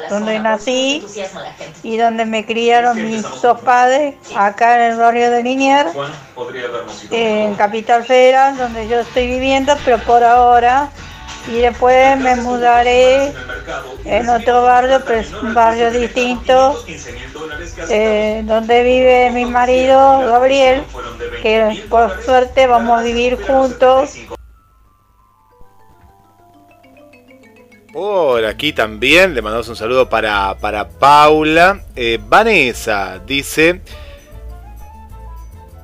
donde nací y donde me criaron mis dos padres, acá en el barrio de Liniers, en Capital Federal, donde yo estoy viviendo, pero por ahora. Y después me mudaré en otro barrio, pero es un barrio distinto, eh, donde vive mi marido Gabriel, que por suerte vamos a vivir juntos. Por aquí también le mandamos un saludo para, para Paula. Eh, Vanessa dice...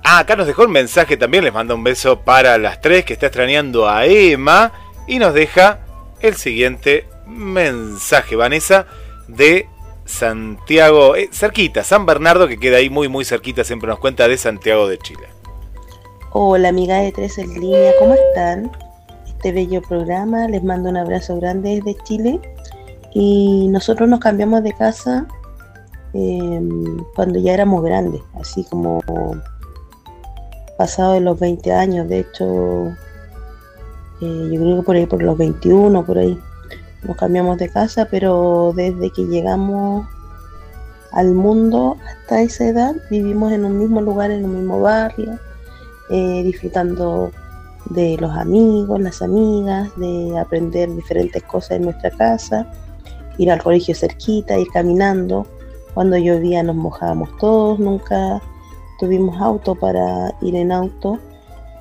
Ah, acá nos dejó un mensaje también, les manda un beso para las tres que está extrañando a Emma. Y nos deja el siguiente mensaje, Vanessa, de Santiago, eh, cerquita, San Bernardo, que queda ahí muy, muy cerquita, siempre nos cuenta de Santiago de Chile. Hola amiga de Tres en Línea, ¿cómo están? Este bello programa, les mando un abrazo grande desde Chile. Y nosotros nos cambiamos de casa eh, cuando ya éramos grandes, así como pasado de los 20 años, de hecho, eh, yo creo que por ahí por los 21, por ahí, nos cambiamos de casa, pero desde que llegamos al mundo hasta esa edad vivimos en un mismo lugar, en un mismo barrio, eh, disfrutando de los amigos, las amigas, de aprender diferentes cosas en nuestra casa. ir al colegio cerquita, ir caminando. Cuando llovía nos mojábamos todos, nunca tuvimos auto para ir en auto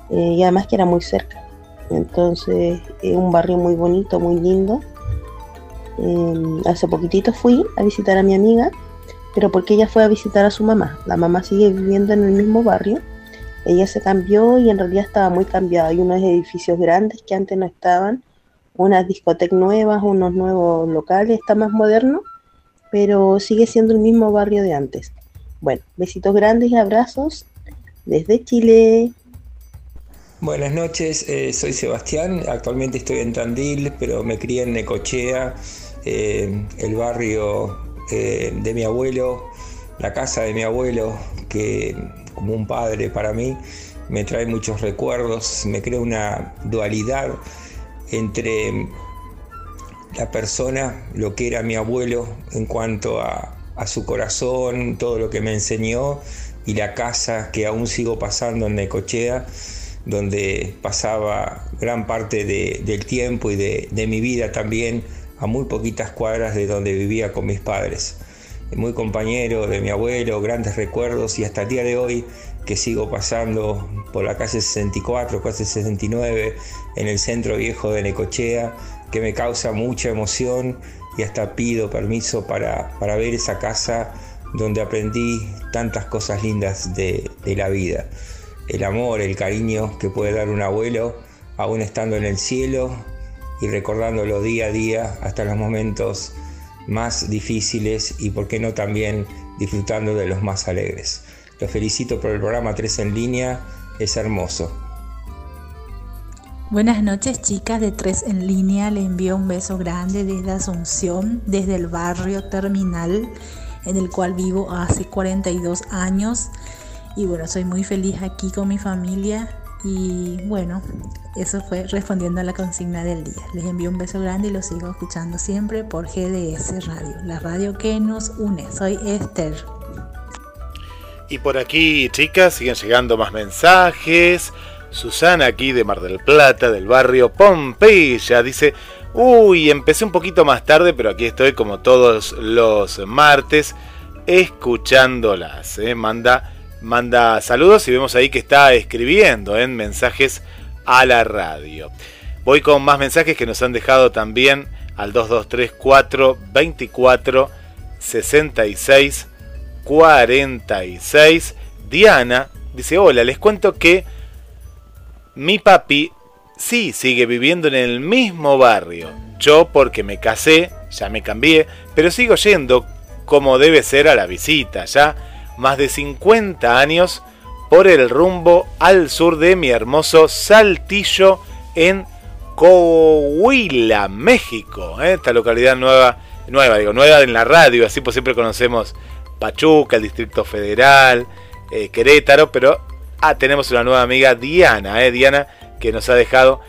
eh, y además que era muy cerca. Entonces, es un barrio muy bonito, muy lindo. Em, hace poquitito fui a visitar a mi amiga, pero porque ella fue a visitar a su mamá. La mamá sigue viviendo en el mismo barrio. Ella se cambió y en realidad estaba muy cambiada. Hay unos edificios grandes que antes no estaban, unas discotecas nuevas, unos nuevos locales, está más moderno, pero sigue siendo el mismo barrio de antes. Bueno, besitos grandes y abrazos desde Chile. Buenas noches, eh, soy Sebastián, actualmente estoy en Tandil, pero me crié en Necochea, eh, el barrio eh, de mi abuelo, la casa de mi abuelo, que como un padre para mí me trae muchos recuerdos, me crea una dualidad entre la persona, lo que era mi abuelo en cuanto a, a su corazón, todo lo que me enseñó, y la casa que aún sigo pasando en Necochea donde pasaba gran parte del tiempo y de, mi vida también a muy poquitas cuadras de donde vivía con mis padres. Muy compañero de mi abuelo, grandes recuerdos y hasta el día de hoy que sigo pasando por la calle 64, calle 69, en el centro viejo de Necochea, que me causa mucha emoción y hasta pido permiso para, para ver esa casa donde aprendí tantas cosas lindas de, de la vida el amor, el cariño que puede dar un abuelo, aún estando en el cielo y recordándolo día a día hasta los momentos más difíciles y, por qué no, también disfrutando de los más alegres. Los felicito por el programa 3 en línea, es hermoso. Buenas noches chicas de 3 en línea, le envío un beso grande desde Asunción, desde el barrio Terminal, en el cual vivo hace 42 años. Y bueno, soy muy feliz aquí con mi familia y bueno, eso fue respondiendo a la consigna del día. Les envío un beso grande y lo sigo escuchando siempre por GDS Radio, la radio que nos une. Soy Esther. Y por aquí, chicas, siguen llegando más mensajes. Susana aquí de Mar del Plata, del barrio Pompeya, dice, uy, empecé un poquito más tarde, pero aquí estoy como todos los martes, escuchándolas. ¿eh? Manda manda saludos y vemos ahí que está escribiendo en mensajes a la radio. Voy con más mensajes que nos han dejado también al 2234 24 66 46. Diana dice, hola, les cuento que mi papi sí sigue viviendo en el mismo barrio. Yo porque me casé, ya me cambié, pero sigo yendo como debe ser a la visita, ya más de 50 años por el rumbo al sur de mi hermoso Saltillo en Coahuila, México. ¿eh? Esta localidad nueva, nueva, digo, nueva en la radio, así pues siempre conocemos Pachuca, el Distrito Federal, eh, Querétaro, pero ah, tenemos una nueva amiga, Diana, ¿eh? Diana, que nos ha dejado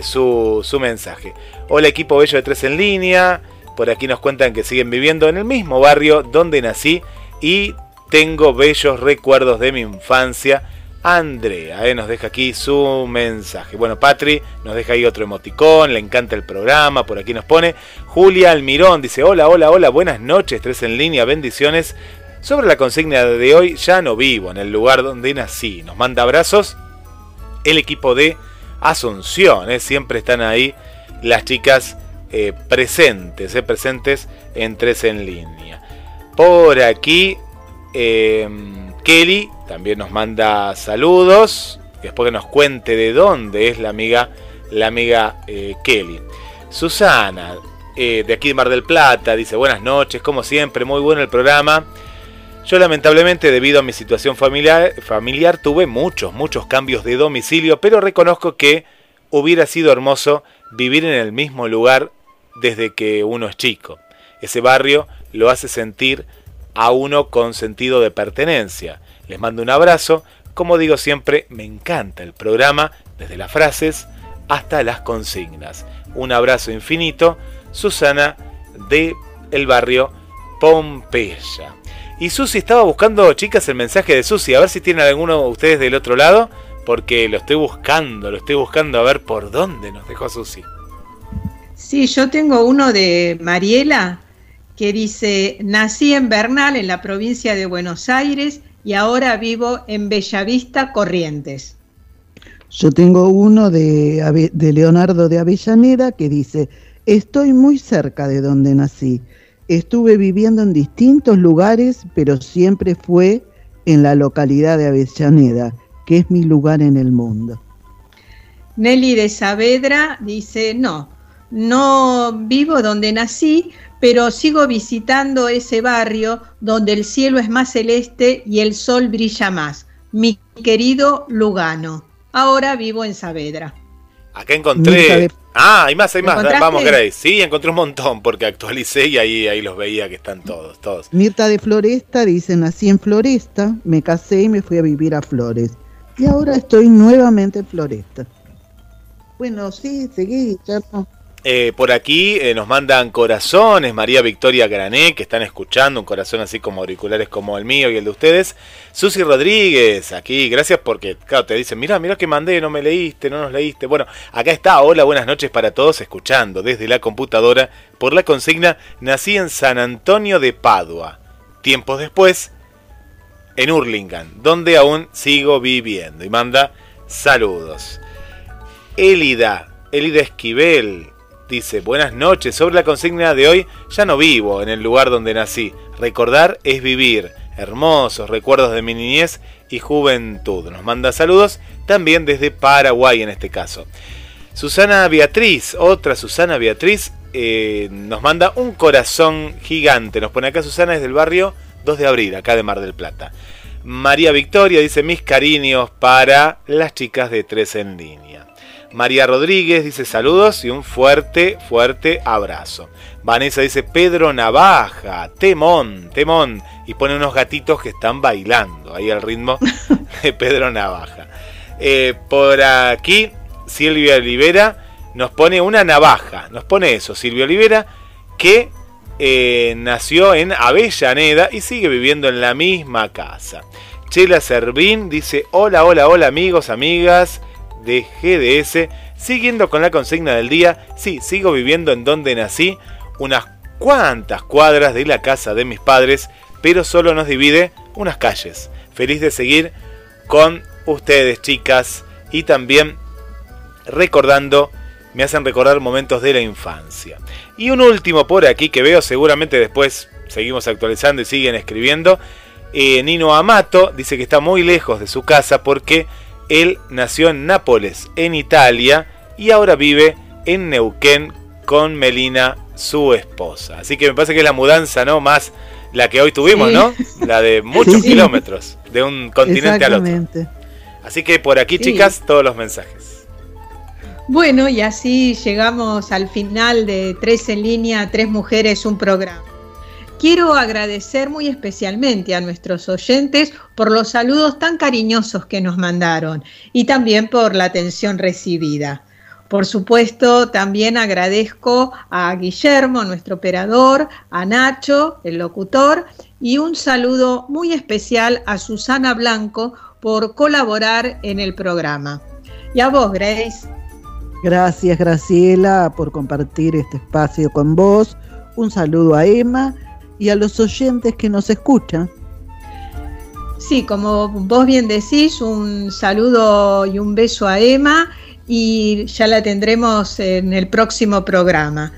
su, su mensaje. Hola equipo bello de Tres en línea, por aquí nos cuentan que siguen viviendo en el mismo barrio donde nací y tengo bellos recuerdos de mi infancia. Andrea eh, nos deja aquí su mensaje. Bueno, Patri nos deja ahí otro emoticón, le encanta el programa, por aquí nos pone. Julia Almirón dice, hola, hola, hola, buenas noches, tres en línea, bendiciones. Sobre la consigna de hoy, ya no vivo en el lugar donde nací. Nos manda abrazos el equipo de Asunción, eh, siempre están ahí las chicas eh, presentes, presentes en tres en línea. Por aquí Em, Kelly también nos manda saludos. Después que nos cuente de dónde es la amiga, la amiga eh, Kelly. Susana, eh, de aquí de Mar del Plata, dice buenas noches, como siempre, muy bueno el programa. Yo lamentablemente debido a mi situación familiar, familiar tuve muchos, muchos cambios de domicilio, pero reconozco que hubiera sido hermoso vivir en el mismo lugar desde que uno es chico. Ese barrio lo hace sentir a uno con sentido de pertenencia. Les mando un abrazo. Como digo siempre, me encanta el programa, desde las frases hasta las consignas. Un abrazo infinito, Susana de el barrio Pompeya. Y Susi estaba buscando, chicas, el mensaje de Susi, a ver si tienen alguno de ustedes del otro lado, porque lo estoy buscando, lo estoy buscando a ver por dónde nos dejó Susi. Sí, yo tengo uno de Mariela que dice, nací en Bernal, en la provincia de Buenos Aires, y ahora vivo en Bellavista, Corrientes. Yo tengo uno de, Leonardo de Avellaneda que dice, estoy muy cerca de donde nací. Estuve viviendo en distintos lugares, pero siempre fue en la localidad de Avellaneda, que es mi lugar en el mundo. Nelly de Saavedra dice, no, no vivo donde nací, pero sigo visitando ese barrio donde el cielo es más celeste y el sol brilla más. Mi querido Lugano. Ahora vivo en Saavedra. Acá encontré. Ah, hay más, hay más. Vamos, Grace. Sí, encontré un montón porque actualicé y ahí, ahí los veía que están todos, todos. Mirta de Floresta dice, nací en Floresta, me casé y me fui a vivir a Flores. Y ahora estoy nuevamente en Floresta. Bueno, sí, seguí, Guillermo. Eh, por aquí eh, nos mandan corazones, María Victoria Grané, que están escuchando, un corazón así como auriculares como el mío y el de ustedes. Susi Rodríguez, aquí, gracias porque, claro, te dicen, mira, mira que mandé, no me leíste, no nos leíste. Bueno, acá está, hola, buenas noches para todos, escuchando desde la computadora por la consigna, nací en San Antonio de Padua. Tiempos después, en Hurlingham, donde aún sigo viviendo. Y manda saludos. Elida, Elida Esquivel, dice, buenas noches, sobre la consigna de hoy, ya no vivo en el lugar donde nací. Recordar es vivir. Hermosos recuerdos de mi niñez y juventud. Nos manda saludos también desde Paraguay en este caso. Susana Beatriz, otra Susana Beatriz, eh, nos manda un corazón gigante. Nos pone acá Susana desde el barrio 2 de abril, acá de Mar del Plata. María Victoria dice mis cariños para las chicas de Tres en línea. María Rodríguez dice saludos y un fuerte, fuerte abrazo. Vanessa dice Pedro Navaja, temón, temón. Y pone unos gatitos que están bailando ahí al ritmo de Pedro Navaja. Eh, por aquí, Silvia Olivera nos pone una navaja. Nos pone eso, Silvia Olivera, que eh, nació en Avellaneda y sigue viviendo en la misma casa. Chela Servín dice: Hola, hola, hola, amigos, amigas de GDS. Siguiendo con la consigna del día, sí, sigo viviendo en donde nací, unas cuantas cuadras de la casa de mis padres, pero solo nos divide unas calles. Feliz de seguir con ustedes, chicas, y también recordando, me hacen recordar momentos de la infancia. Y un último por aquí que veo, seguramente después seguimos actualizando y siguen escribiendo. Eh, Nino Amato dice que está muy lejos de su casa porque él nació en Nápoles, en Italia, y ahora vive en Neuquén con Melina, su esposa. Así que me parece que es la mudanza, ¿no? Más la que hoy tuvimos, Sí. ¿no? La de muchos Sí. kilómetros, de un continente al otro. Así que por aquí, Sí. chicas, todos los mensajes. Bueno, y así llegamos al final de Tres en línea, Tres Mujeres, un programa. Quiero agradecer muy especialmente a nuestros oyentes por los saludos tan cariñosos que nos mandaron y también por la atención recibida. Por supuesto, también agradezco a Guillermo, nuestro operador, a Nacho, el locutor, y un saludo muy especial a Susana Blanco por colaborar en el programa. Y a vos, Grace. Gracias Graciela por compartir este espacio con vos. Un saludo a Emma y a los oyentes que nos escuchan. Sí, como vos bien decís, un saludo y un beso a Emma y ya la tendremos en el próximo programa.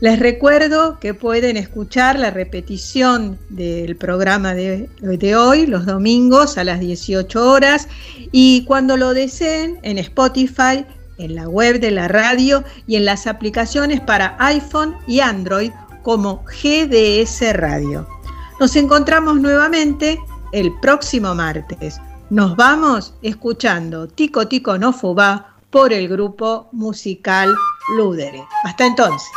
Les recuerdo que pueden escuchar la repetición del programa de, de hoy los domingos a las 18 horas y cuando lo deseen en Spotify, en la web de la radio y en las aplicaciones para iPhone y Android como GDS Radio. Nos encontramos nuevamente el próximo martes. Nos vamos escuchando Tico Tico no Fubá por el grupo musical Ludere. Hasta entonces.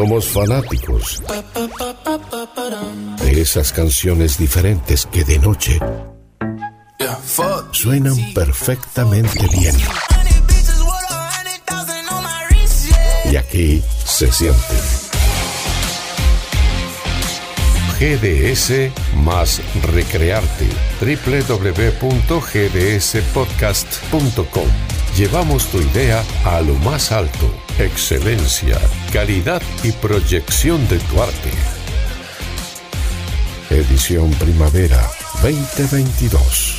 Somos fanáticos de esas canciones diferentes que de noche suenan perfectamente bien. Y aquí se siente. GDS más recrearte. www.gdspodcast.com. Llevamos tu idea a lo más alto. Excelencia, calidad y proyección de tu arte. Edición Primavera 2022.